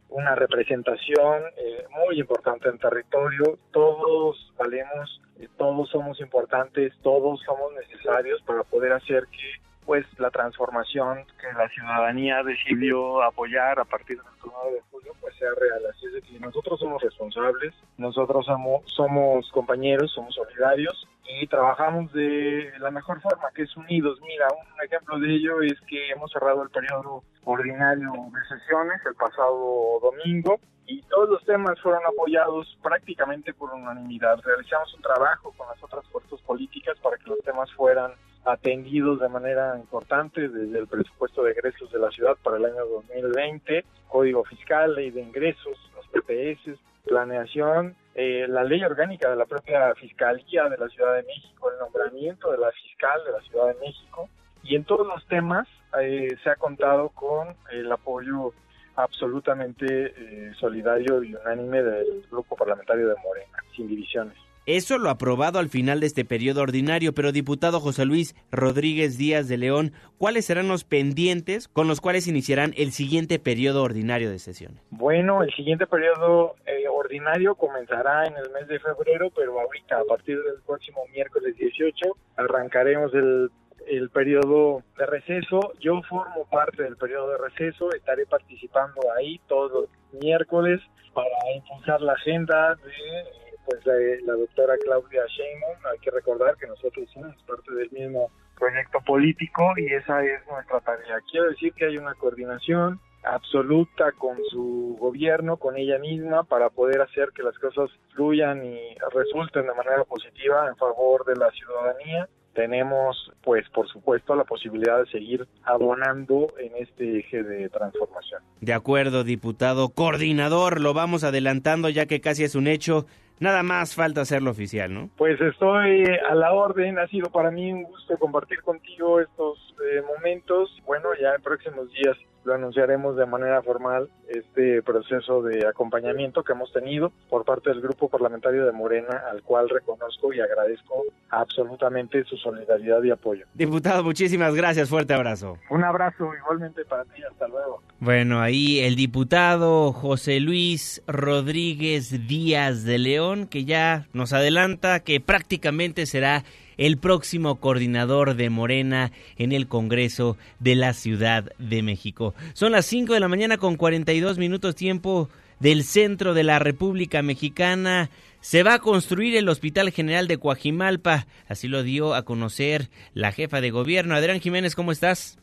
Speaker 15: una representación eh, muy importante en territorio, todos valemos, eh, todos somos importantes, todos somos necesarios para poder hacer que pues la transformación que la ciudadanía decidió apoyar a partir del 9 de julio pues sea real. Así es que nosotros somos responsables, nosotros somos, somos compañeros, somos solidarios y trabajamos de la mejor forma, que es unidos. Mira, un ejemplo de ello es que hemos cerrado el periodo ordinario de sesiones el pasado domingo y todos los temas fueron apoyados prácticamente por unanimidad. Realizamos un trabajo con las otras fuerzas políticas para que los temas fueran atendidos de manera importante desde el presupuesto de egresos de la ciudad para el año 2020, código fiscal, ley de ingresos, los PPS, planeación, eh, la ley orgánica de la propia Fiscalía de la Ciudad de México, el nombramiento de la fiscal de la Ciudad de México, y en todos los temas eh, se ha contado con el apoyo absolutamente eh, solidario y unánime del grupo parlamentario de Morena, sin divisiones.
Speaker 1: Eso lo aprobado al final de este periodo ordinario, pero diputado José Luis Rodríguez Díaz de León, ¿cuáles serán los pendientes con los cuales iniciarán el siguiente periodo ordinario de sesiones?
Speaker 15: Bueno, el siguiente periodo eh, ordinario comenzará en el mes de febrero, pero ahorita, a partir del próximo miércoles 18, arrancaremos el el periodo de receso. Yo formo parte del periodo de receso, estaré participando ahí todos los miércoles para impulsar la agenda de pues la, doctora Claudia Sheinbaum. Hay que recordar que nosotros somos parte del mismo proyecto político y esa es nuestra tarea. Quiero decir que hay una coordinación absoluta con su gobierno, con ella misma, para poder hacer que las cosas fluyan y resulten de manera positiva en favor de la ciudadanía tenemos, pues, por supuesto, la posibilidad de seguir abonando en este eje de transformación.
Speaker 1: De acuerdo, diputado coordinador, lo vamos adelantando ya que casi es un hecho. Nada más falta hacerlo oficial, ¿no?
Speaker 15: Pues estoy a la orden. Ha sido para mí un gusto compartir contigo estos eh, momentos. Bueno, ya en próximos días lo anunciaremos de manera formal este proceso de acompañamiento que hemos tenido por parte del grupo parlamentario de Morena, al cual reconozco y agradezco absolutamente su solidaridad y apoyo.
Speaker 1: Diputado, muchísimas gracias, fuerte abrazo.
Speaker 15: Un abrazo igualmente para ti, hasta luego.
Speaker 1: Bueno, ahí el diputado José Luis Rodríguez Díaz de León, que ya nos adelanta que prácticamente será el próximo coordinador de Morena en el Congreso de la Ciudad de México. Son las 5 de la mañana con 42 minutos tiempo del centro de la República Mexicana. Se va a construir el Hospital General de Coajimalpa, así lo dio a conocer la jefa de gobierno. Adrián Jiménez, ¿cómo estás?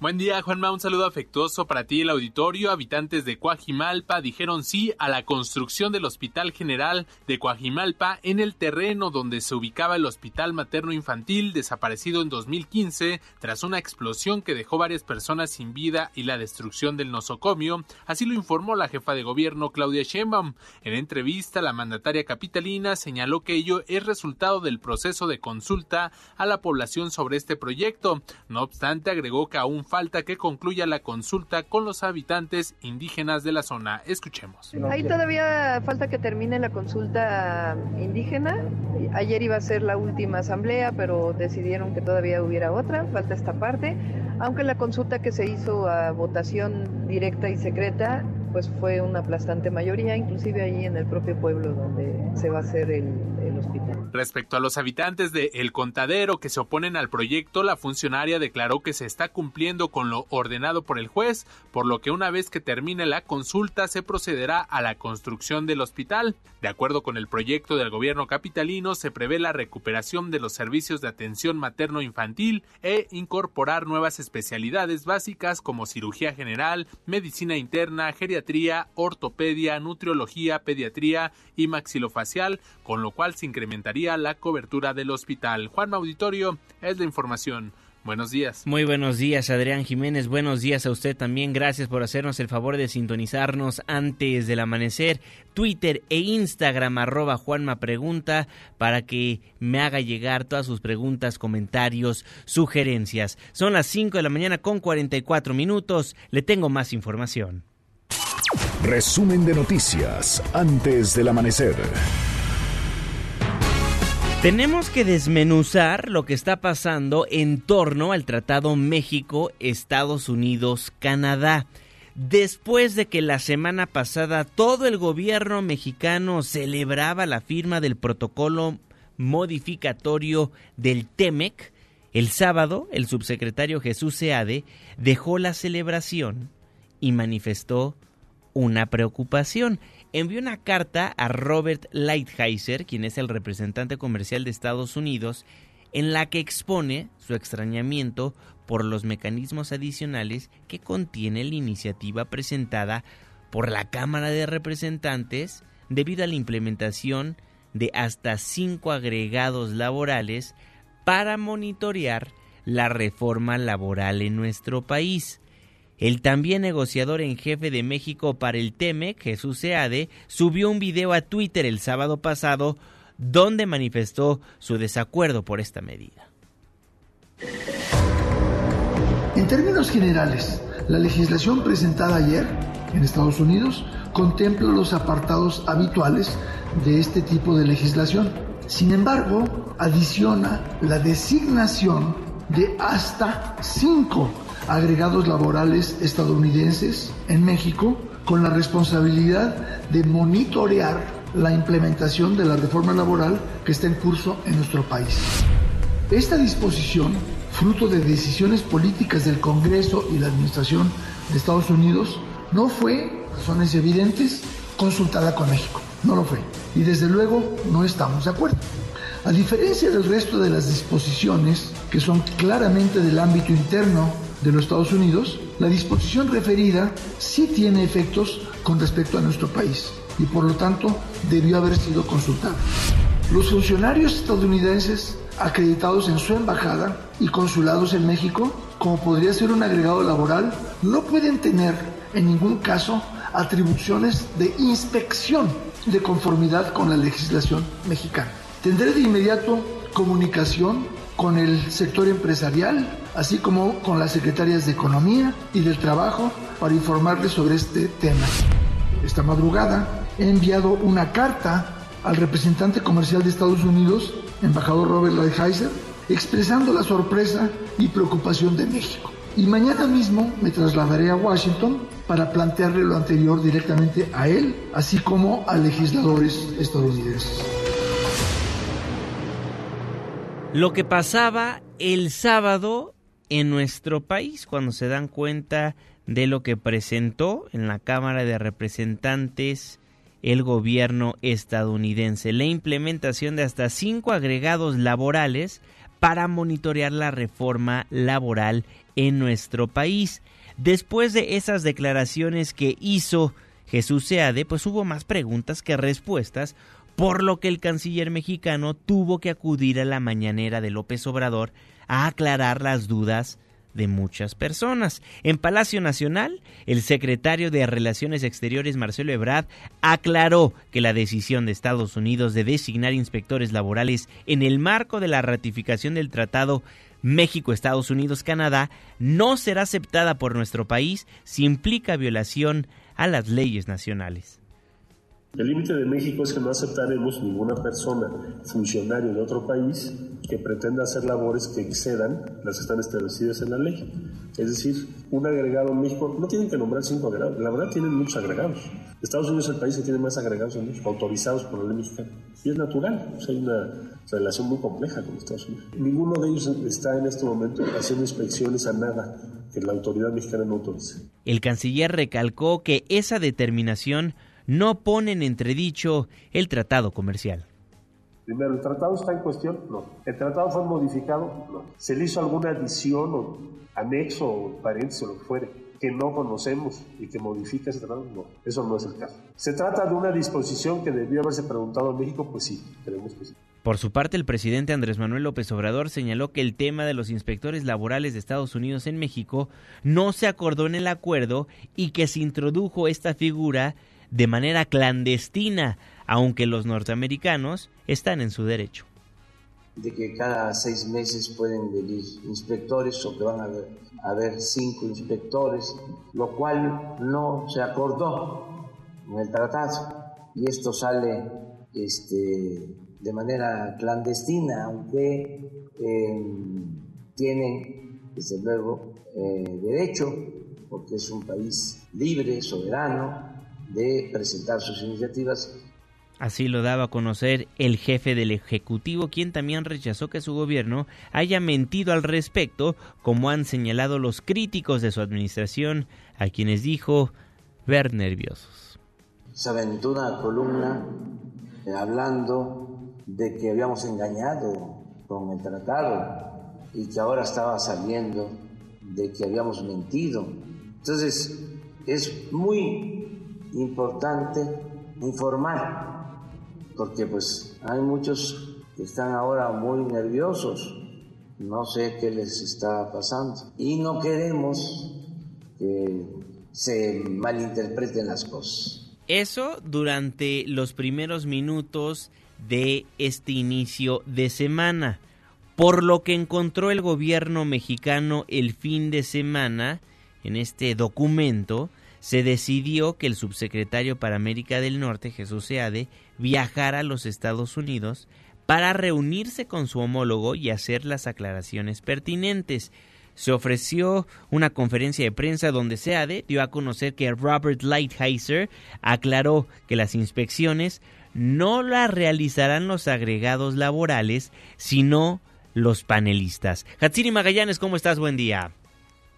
Speaker 16: Buen día, Juanma. Un saludo afectuoso para ti, el auditorio. Habitantes de Coajimalpa dijeron sí a la construcción del Hospital General de Coajimalpa en el terreno donde se ubicaba el Hospital Materno Infantil, desaparecido en 2015 tras una explosión que dejó varias personas sin vida y la destrucción del nosocomio. Así lo informó la jefa de gobierno, Claudia Sheinbaum. En entrevista, la mandataria capitalina señaló que ello es resultado del proceso de consulta a la población sobre este proyecto. No obstante, agregó que aún falta que concluya la consulta con los habitantes indígenas de la zona. Escuchemos.
Speaker 7: Ahí todavía falta que termine la consulta indígena. Ayer iba a ser la última asamblea, pero decidieron que todavía hubiera otra. Falta esta parte. Aunque la consulta que se hizo a votación directa y secreta pues fue una aplastante mayoría, inclusive ahí en el propio pueblo donde se va a hacer el, hospital.
Speaker 16: Respecto a los habitantes de El Contadero que se oponen al proyecto, la funcionaria declaró que se está cumpliendo con lo ordenado por el juez, por lo que una vez que termine la consulta se procederá a la construcción del hospital. De acuerdo con el proyecto del gobierno capitalino, se prevé la recuperación de los servicios de atención materno-infantil e incorporar nuevas especialidades básicas como cirugía general, medicina interna, geriatría, ortopedia, nutriología, pediatría y maxilofacial, con lo cual se incrementaría la cobertura del hospital. Juan Auditorio es la información. Buenos días.
Speaker 1: Muy buenos días, Adrián Jiménez. Buenos días a usted también. Gracias por hacernos el favor de sintonizarnos antes del amanecer. Twitter e Instagram arroba Juanma Pregunta para que me haga llegar todas sus preguntas, comentarios, sugerencias. Son las 5 de la mañana con 44 minutos. Le tengo más información.
Speaker 17: Resumen de noticias antes del amanecer.
Speaker 1: Tenemos que desmenuzar lo que está pasando en torno al Tratado México-Estados Unidos-Canadá. Después de que la semana pasada todo el gobierno mexicano celebraba la firma del protocolo modificatorio del TEMEC, El sábado, el subsecretario Jesús Seade dejó la celebración y manifestó una preocupación. Envió una carta a Robert Lighthizer, quien es el representante comercial de Estados Unidos, en la que expone su extrañamiento por los mecanismos adicionales que contiene la iniciativa presentada por la Cámara de Representantes debido a la implementación de hasta cinco agregados laborales para monitorear la reforma laboral en nuestro país. El también negociador en jefe de México para el TEMEC, Jesús Seade, subió un video a Twitter el sábado pasado donde manifestó su desacuerdo por esta medida.
Speaker 18: En términos generales, la legislación presentada ayer en Estados Unidos contempla los apartados habituales de este tipo de legislación. Sin embargo, adiciona la designación de hasta cinco agregados laborales estadounidenses en México con la responsabilidad de monitorear la implementación de la reforma laboral que está en curso en nuestro país. Esta disposición fruto de decisiones políticas del Congreso y la Administración de Estados Unidos, no fue, razones evidentes, consultada con México. No lo fue. Y desde luego no estamos de acuerdo. A diferencia del resto de las disposiciones, que son claramente del ámbito interno de los Estados Unidos, la disposición referida sí tiene efectos con respecto a nuestro país y por lo tanto debió haber sido consultada. Los funcionarios estadounidenses acreditados en su embajada y consulados en México, como podría ser un agregado laboral, no pueden tener en ningún caso atribuciones de inspección de conformidad con la legislación mexicana. Tendré de inmediato comunicación con el sector empresarial, así como con las secretarias de Economía y del Trabajo para informarles sobre este tema. Esta madrugada he enviado una carta al representante comercial de Estados Unidos, embajador Robert Lighthizer, expresando la sorpresa y preocupación de México. Y mañana mismo me trasladaré a Washington para plantearle lo anterior directamente a él, así como a legisladores estadounidenses.
Speaker 1: Lo que pasaba el sábado en nuestro país cuando se dan cuenta de lo que presentó en la Cámara de Representantes el gobierno estadounidense, la implementación de hasta cinco agregados laborales para monitorear la reforma laboral en nuestro país. Después de esas declaraciones que hizo Jesús Seade, pues hubo más preguntas que respuestas, por lo que el canciller mexicano tuvo que acudir a la mañanera de López Obrador a aclarar las dudas de muchas personas. En Palacio Nacional, el secretario de Relaciones Exteriores, Marcelo Ebrard, aclaró que la decisión de Estados Unidos de designar inspectores laborales en el marco de la ratificación del Tratado México, Estados Unidos, Canadá, no será aceptada por nuestro país si implica violación a las leyes nacionales.
Speaker 19: El límite de México es que no aceptaremos ninguna persona, funcionario de otro país, que pretenda hacer labores que excedan las que están establecidas en la ley. Es decir, un agregado en México, no tienen que nombrar cinco agregados, la verdad tienen muchos agregados. Estados Unidos es el país que tiene más agregados en México, autorizados por la ley mexicana. Y es natural, hay una relación muy compleja con Estados Unidos. Ninguno de ellos está en este momento haciendo inspecciones a nada que la autoridad mexicana no autorice.
Speaker 1: El canciller recalcó que esa determinación no pone en entredicho el tratado comercial.
Speaker 19: Primero, ¿el tratado está en cuestión? No. ¿El tratado fue modificado? No. ¿Se le hizo alguna adición o anexo o paréntesis o lo que fuere que no conocemos y que modifica ese tratado? No, eso no es el caso. ¿Se trata de una disposición que debió haberse preguntado en México? Pues sí, creemos que sí.
Speaker 1: Por su parte, el presidente Andrés Manuel López Obrador señaló que el tema de los inspectores laborales de Estados Unidos en México no se acordó en el acuerdo y que se introdujo esta figura de manera clandestina, aunque los norteamericanos están en su derecho.
Speaker 5: De que cada seis meses pueden venir inspectores o que van a haber, haber cinco inspectores, lo cual no se acordó en el tratado. Y esto sale este, de manera clandestina, aunque eh, tienen, desde luego, eh, derecho, porque es un país libre, soberano, de presentar sus iniciativas.
Speaker 1: Así lo daba a conocer el jefe del Ejecutivo, quien también rechazó que su gobierno haya mentido al respecto, como han señalado los críticos de su administración, a quienes dijo ver nerviosos.
Speaker 5: Se aventó una columna eh, hablando de que habíamos engañado con el tratado y que ahora estaba saliendo de que habíamos mentido. Entonces, es muy importante informar porque pues hay muchos que están ahora muy nerviosos, no sé qué les está pasando y no queremos que se malinterpreten las cosas.
Speaker 1: Eso durante los primeros minutos de este inicio de semana. Por lo que encontró el gobierno mexicano el fin de semana en este documento, se decidió que el subsecretario para América del Norte, Jesús Seade, viajara a los Estados Unidos para reunirse con su homólogo y hacer las aclaraciones pertinentes. Se ofreció una conferencia de prensa donde Seade dio a conocer que Robert Lighthizer aclaró que las inspecciones no las realizarán los agregados laborales, sino los panelistas. Hatsiri Magallanes, ¿cómo estás? Buen día.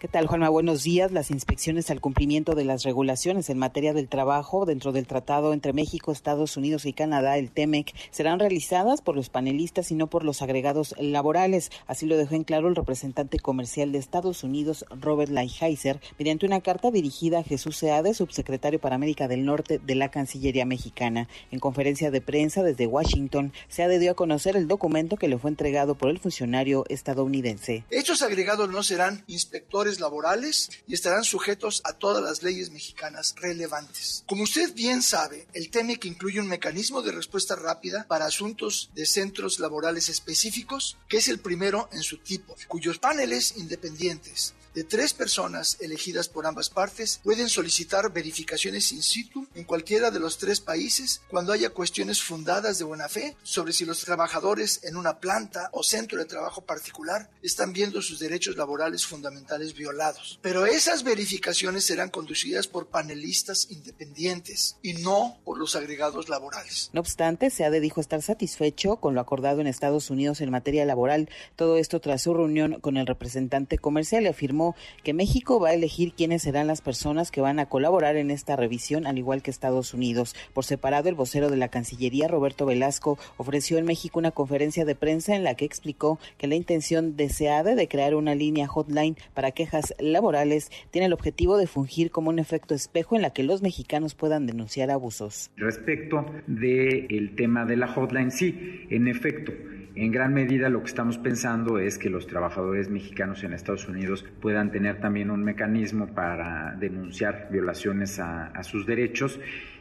Speaker 20: ¿Qué tal, Juanma? Buenos días. Las inspecciones al cumplimiento de las regulaciones en materia del trabajo dentro del tratado entre México, Estados Unidos y Canadá, el TEMEC, serán realizadas por los panelistas y no por los agregados laborales. Así lo dejó en claro el representante comercial de Estados Unidos, Robert Lighthizer, mediante una carta dirigida a Jesús Seade, subsecretario para América del Norte de la Cancillería mexicana. En conferencia de prensa desde Washington, Seade dio a conocer el documento que le fue entregado por el funcionario estadounidense.
Speaker 21: Estos agregados no serán inspectores laborales y estarán sujetos a todas las leyes mexicanas relevantes. Como usted bien sabe, el TEMEC incluye un mecanismo de respuesta rápida para asuntos de centros laborales específicos, que es el primero en su tipo, cuyos paneles independientes de tres personas elegidas por ambas partes pueden solicitar verificaciones in situ en cualquiera de los tres países cuando haya cuestiones fundadas de buena fe sobre si los trabajadores en una planta o centro de trabajo particular están viendo sus derechos laborales fundamentales violados. Pero esas verificaciones serán conducidas por panelistas independientes y no por los agregados laborales.
Speaker 20: No obstante, SEADE dijo estar satisfecho con lo acordado en Estados Unidos en materia laboral. Todo esto tras su reunión con el representante comercial y afirmó que México va a elegir quiénes serán las personas que van a colaborar en esta revisión, al igual que Estados Unidos. Por separado, el vocero de la Cancillería, Roberto Velasco, ofreció en México una conferencia de prensa en la que explicó que la intención deseada de crear una línea hotline para quejas laborales tiene el objetivo de fungir como un efecto espejo en la que los mexicanos puedan denunciar abusos.
Speaker 22: Respecto del tema de la hotline, sí, en efecto, en gran medida lo que estamos pensando es que los trabajadores mexicanos en Estados Unidos puedan tener también un mecanismo para denunciar violaciones a, a sus derechos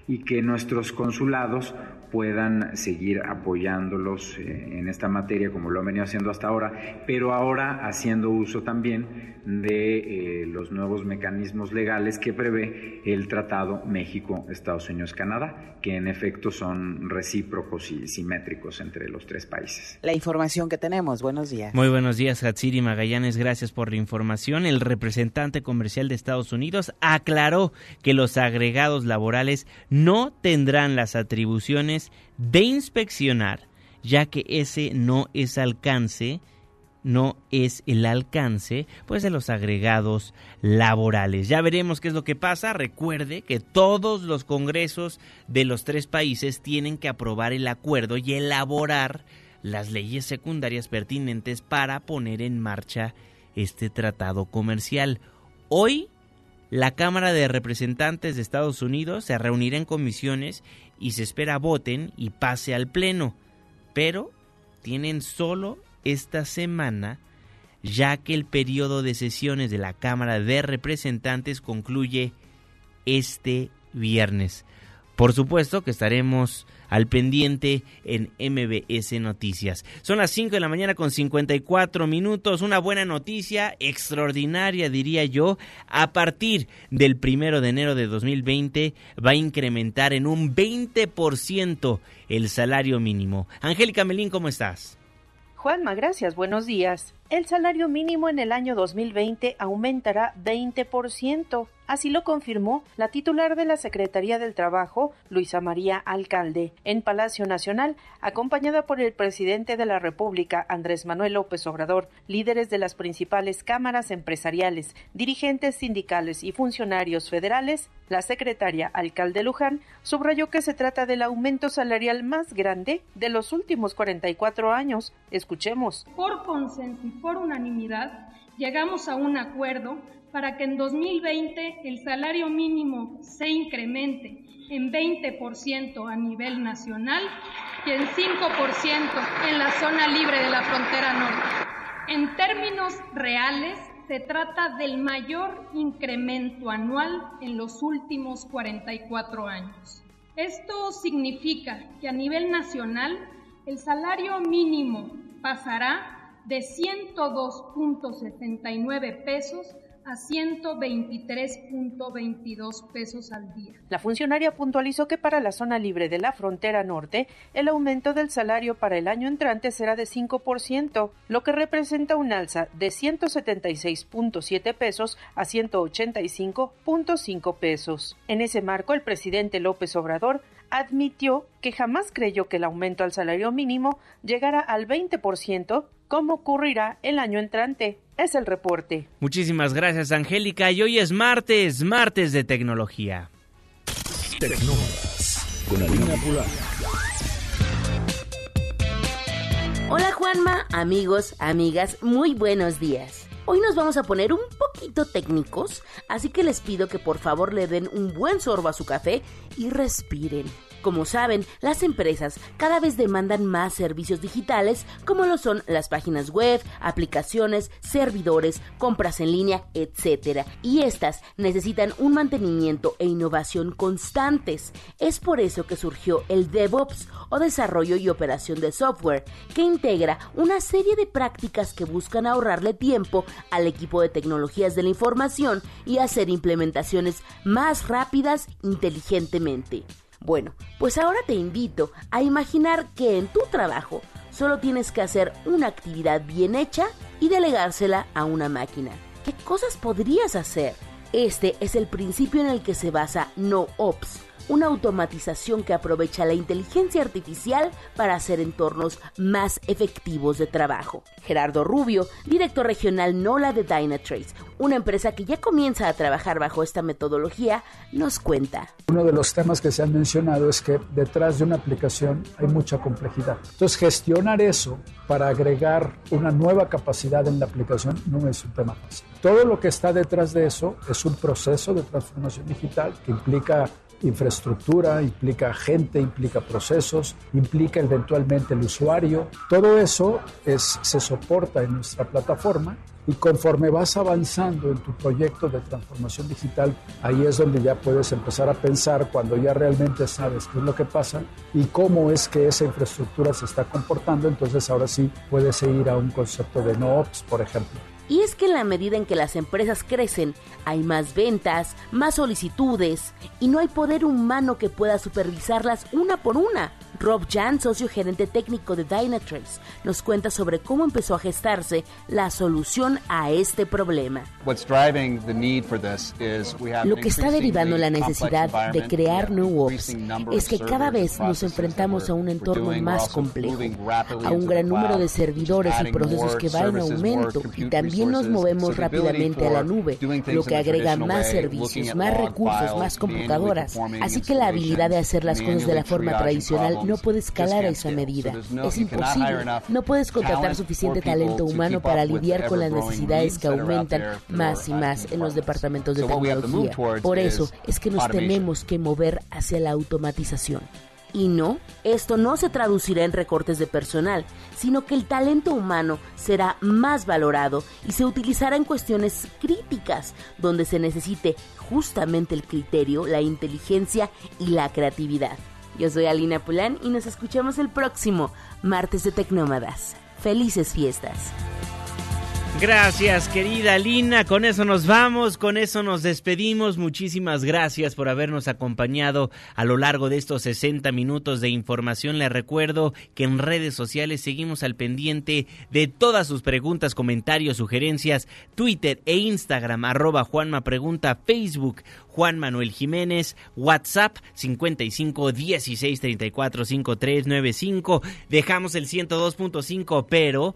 Speaker 22: y que nuestros consulados puedan seguir apoyándolos eh, en esta materia como lo han venido haciendo hasta ahora, pero ahora haciendo uso también de eh, los nuevos mecanismos legales que prevé el Tratado México-Estados Unidos-Canadá, que en efecto son recíprocos y simétricos entre los tres países.
Speaker 20: La información que tenemos, buenos días.
Speaker 1: Muy buenos días, Hatsiri Magallanes, gracias por la información. El representante comercial de Estados Unidos aclaró que los agregados laborales no tendrán las atribuciones de inspeccionar, ya que ese no es alcance no es el alcance pues de los agregados laborales. Ya veremos qué es lo que pasa. Recuerde que todos los congresos de los tres países tienen que aprobar el acuerdo y elaborar las leyes secundarias pertinentes para poner en marcha este tratado comercial. Hoy la Cámara de Representantes de Estados Unidos se reunirá en comisiones y se espera voten y pase al Pleno. Pero tienen solo esta semana ya que el periodo de sesiones de la Cámara de Representantes concluye este viernes. Por supuesto que estaremos al pendiente en MBS Noticias. Son las 5 de la mañana con 54 minutos. Una buena noticia, extraordinaria diría yo. A partir del primero de enero de 2020 va a incrementar en un 20% el salario mínimo. Angélica Melín, ¿cómo estás?
Speaker 23: Juanma, gracias, buenos días. El salario mínimo en el año 2020 aumentará 20%. Así lo confirmó la titular de la Secretaría del Trabajo, Luisa María Alcalde, en Palacio Nacional, acompañada por el presidente de la República, Andrés Manuel López Obrador, líderes de las principales cámaras empresariales, dirigentes sindicales y funcionarios federales. La secretaria Alcalde Luján subrayó que se trata del aumento salarial más grande de los últimos 44 años. Escuchemos.
Speaker 24: Por y por unanimidad, llegamos a un acuerdo para que en 2020 el salario mínimo se incremente en 20% a nivel nacional y en 5% en la zona libre de la frontera norte. En términos reales, se trata del mayor incremento anual en los últimos 44 años. Esto significa que a nivel nacional el salario mínimo pasará de 102.79 pesos a 123.22 pesos al día.
Speaker 23: La funcionaria puntualizó que para la zona libre de la frontera norte, el aumento del salario para el año entrante será de 5%, lo que representa un alza de 176.7 pesos a 185.5 pesos. En ese marco, el presidente López Obrador admitió que jamás creyó que el aumento al salario mínimo llegara al 20%, como ocurrirá el año entrante. Es el reporte.
Speaker 2: Muchísimas gracias, Angélica. Y hoy es martes, martes de tecnología.
Speaker 17: Con Alina
Speaker 21: Hola Juanma, amigos, amigas, muy buenos días. Hoy nos vamos a poner un poquito técnicos, así que les pido que por favor le den un buen sorbo a su café y respiren. Como saben, las empresas cada vez demandan más servicios digitales como lo son las páginas web, aplicaciones, servidores, compras en línea, etc. Y estas necesitan un mantenimiento e innovación constantes. Es por eso que surgió el DevOps o desarrollo y operación de software, que integra una serie de prácticas que buscan ahorrarle tiempo al equipo de tecnologías de la información y hacer implementaciones más rápidas inteligentemente. Bueno, pues ahora te invito a imaginar que en tu trabajo solo tienes que hacer una actividad bien hecha y delegársela a una máquina. ¿Qué cosas podrías hacer? Este es el principio en el que se basa NoOps una automatización que aprovecha la inteligencia artificial para hacer entornos más efectivos de trabajo. Gerardo Rubio, director regional NOLA de Dynatrace, una empresa que ya comienza a trabajar bajo esta metodología, nos cuenta.
Speaker 25: Uno de los temas que se han mencionado es que detrás de una aplicación hay mucha complejidad. Entonces, gestionar eso para agregar una nueva capacidad en la aplicación no es un tema fácil. Todo lo que está detrás de eso es un proceso de transformación digital que implica infraestructura, implica gente, implica procesos, implica eventualmente el usuario. Todo eso es, se soporta en nuestra plataforma y conforme vas avanzando en tu proyecto de transformación digital, ahí es donde ya puedes empezar a pensar cuando ya realmente sabes qué es lo que pasa y cómo es que esa infraestructura se está comportando, entonces ahora sí puedes ir a un concepto de no-ops, por ejemplo.
Speaker 21: Y es que en la medida en que las empresas crecen, hay más ventas, más solicitudes y no hay poder humano que pueda supervisarlas una por una. Rob Jan, socio gerente técnico de Dynatrace, nos cuenta sobre cómo empezó a gestarse la solución a este problema. Lo que está derivando la necesidad de crear New Ops es que cada vez nos enfrentamos a un entorno más complejo, a un gran número de servidores y procesos que van en aumento y también nos movemos rápidamente a la nube, lo que agrega más servicios, más recursos, más computadoras. Así que la habilidad de hacer las cosas de la forma tradicional no puede escalar a esa medida. Es imposible. No puedes contratar suficiente talento humano para lidiar con las necesidades que aumentan más y más en los departamentos de tecnología. Por eso es que nos tenemos que mover hacia la automatización. Y no, esto no se traducirá en recortes de personal, sino que el talento humano será más valorado y se utilizará en cuestiones críticas, donde se necesite justamente el criterio, la inteligencia y la creatividad. Yo soy Alina Pulán y nos escuchamos el próximo martes de Tecnómadas. Felices fiestas.
Speaker 1: Gracias, querida Lina. Con eso nos vamos, con eso nos despedimos. Muchísimas gracias por habernos acompañado a lo largo de estos 60 minutos de información. Les recuerdo que en redes sociales seguimos al pendiente de todas sus preguntas, comentarios, sugerencias, Twitter e Instagram, arroba Juanma Pregunta, Facebook, Juan Manuel Jiménez, WhatsApp 55 16 34 53 95. Dejamos el 102.5, pero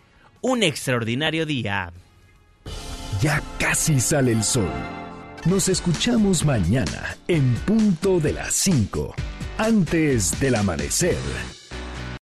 Speaker 1: un extraordinario día.
Speaker 17: Ya casi sale el sol. Nos escuchamos mañana en punto de las 5, antes del amanecer.